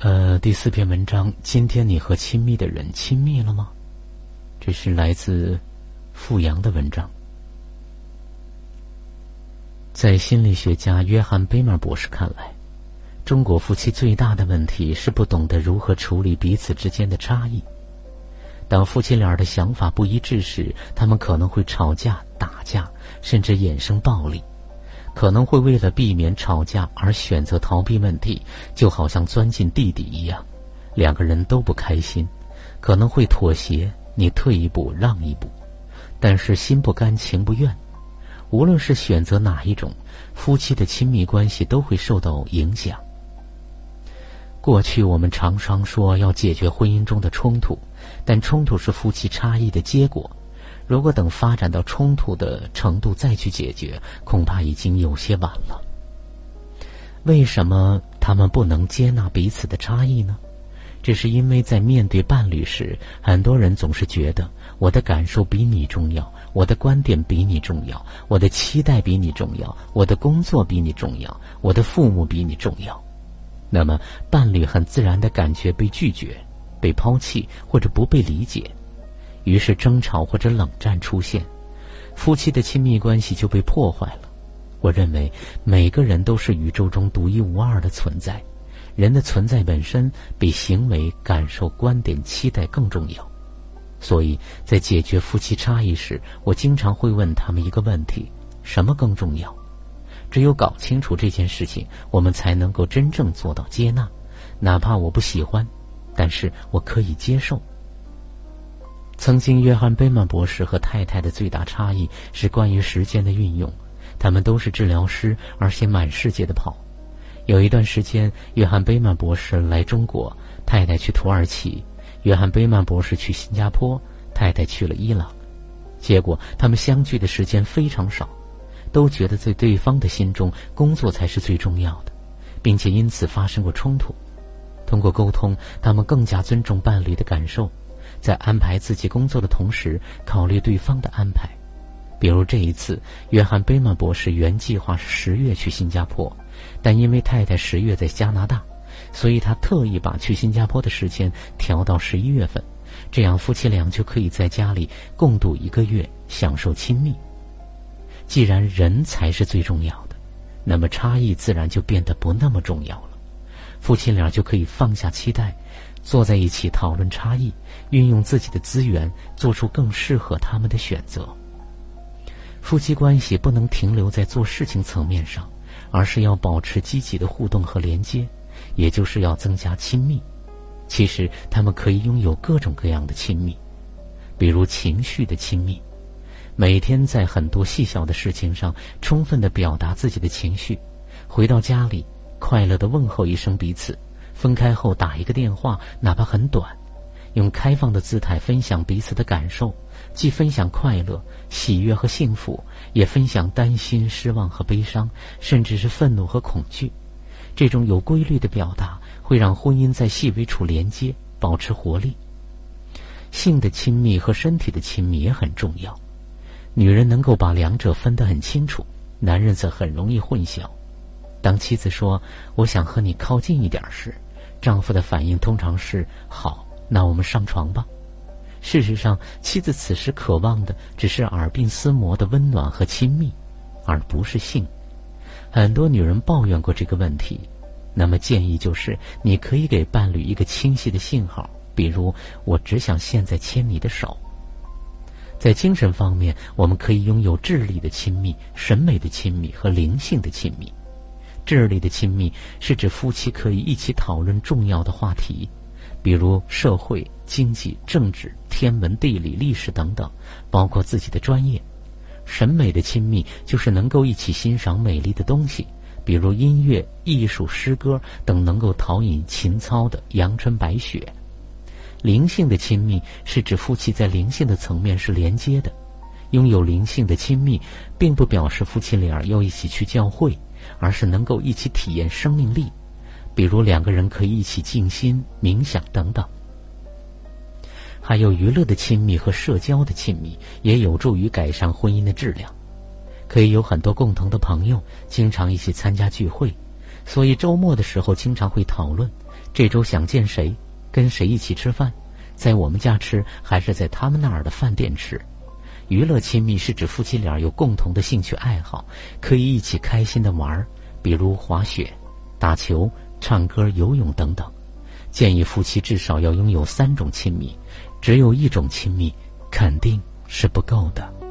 呃，第四篇文章，今天你和亲密的人亲密了吗？这是来自富阳的文章。在心理学家约翰·贝曼博士看来，中国夫妻最大的问题是不懂得如何处理彼此之间的差异。当夫妻俩的想法不一致时，他们可能会吵架、打架，甚至衍生暴力。可能会为了避免吵架而选择逃避问题，就好像钻进地底一样，两个人都不开心。可能会妥协，你退一步让一步，但是心不甘情不愿。无论是选择哪一种，夫妻的亲密关系都会受到影响。过去我们常常说要解决婚姻中的冲突，但冲突是夫妻差异的结果。如果等发展到冲突的程度再去解决，恐怕已经有些晚了。为什么他们不能接纳彼此的差异呢？这是因为在面对伴侣时，很多人总是觉得我的感受比你重要，我的观点比你重要，我的期待比你重要，我的工作比你重要，我的父母比你重要。那么，伴侣很自然的感觉被拒绝、被抛弃或者不被理解。于是争吵或者冷战出现，夫妻的亲密关系就被破坏了。我认为每个人都是宇宙中独一无二的存在，人的存在本身比行为、感受、观点、期待更重要。所以在解决夫妻差异时，我经常会问他们一个问题：什么更重要？只有搞清楚这件事情，我们才能够真正做到接纳，哪怕我不喜欢，但是我可以接受。曾经，约翰·贝曼博士和太太的最大差异是关于时间的运用。他们都是治疗师，而且满世界的跑。有一段时间，约翰·贝曼博士来中国，太太去土耳其；约翰·贝曼博士去新加坡，太太去了伊朗。结果，他们相聚的时间非常少，都觉得在对方的心中，工作才是最重要的，并且因此发生过冲突。通过沟通，他们更加尊重伴侣的感受。在安排自己工作的同时，考虑对方的安排。比如这一次，约翰·贝曼博士原计划是十月去新加坡，但因为太太十月在加拿大，所以他特意把去新加坡的时间调到十一月份，这样夫妻俩就可以在家里共度一个月，享受亲密。既然人才是最重要的，那么差异自然就变得不那么重要了，夫妻俩就可以放下期待。坐在一起讨论差异，运用自己的资源，做出更适合他们的选择。夫妻关系不能停留在做事情层面上，而是要保持积极的互动和连接，也就是要增加亲密。其实他们可以拥有各种各样的亲密，比如情绪的亲密，每天在很多细小的事情上充分的表达自己的情绪，回到家里快乐的问候一声彼此。分开后打一个电话，哪怕很短，用开放的姿态分享彼此的感受，既分享快乐、喜悦和幸福，也分享担心、失望和悲伤，甚至是愤怒和恐惧。这种有规律的表达会让婚姻在细微处连接，保持活力。性的亲密和身体的亲密也很重要，女人能够把两者分得很清楚，男人则很容易混淆。当妻子说“我想和你靠近一点”时，丈夫的反应通常是“好，那我们上床吧。”事实上，妻子此时渴望的只是耳鬓厮磨的温暖和亲密，而不是性。很多女人抱怨过这个问题。那么，建议就是，你可以给伴侣一个清晰的信号，比如“我只想现在牵你的手”。在精神方面，我们可以拥有智力的亲密、审美的亲密和灵性的亲密。智力的亲密是指夫妻可以一起讨论重要的话题，比如社会、经济、政治、天文、地理、历史等等，包括自己的专业。审美的亲密就是能够一起欣赏美丽的东西，比如音乐、艺术、诗歌等能够陶冶情操的阳春白雪。灵性的亲密是指夫妻在灵性的层面是连接的，拥有灵性的亲密，并不表示夫妻俩要一起去教会。而是能够一起体验生命力，比如两个人可以一起静心、冥想等等。还有娱乐的亲密和社交的亲密，也有助于改善婚姻的质量。可以有很多共同的朋友，经常一起参加聚会，所以周末的时候经常会讨论这周想见谁，跟谁一起吃饭，在我们家吃还是在他们那儿的饭店吃。娱乐亲密是指夫妻俩有共同的兴趣爱好，可以一起开心的玩，比如滑雪、打球、唱歌、游泳等等。建议夫妻至少要拥有三种亲密，只有一种亲密肯定是不够的。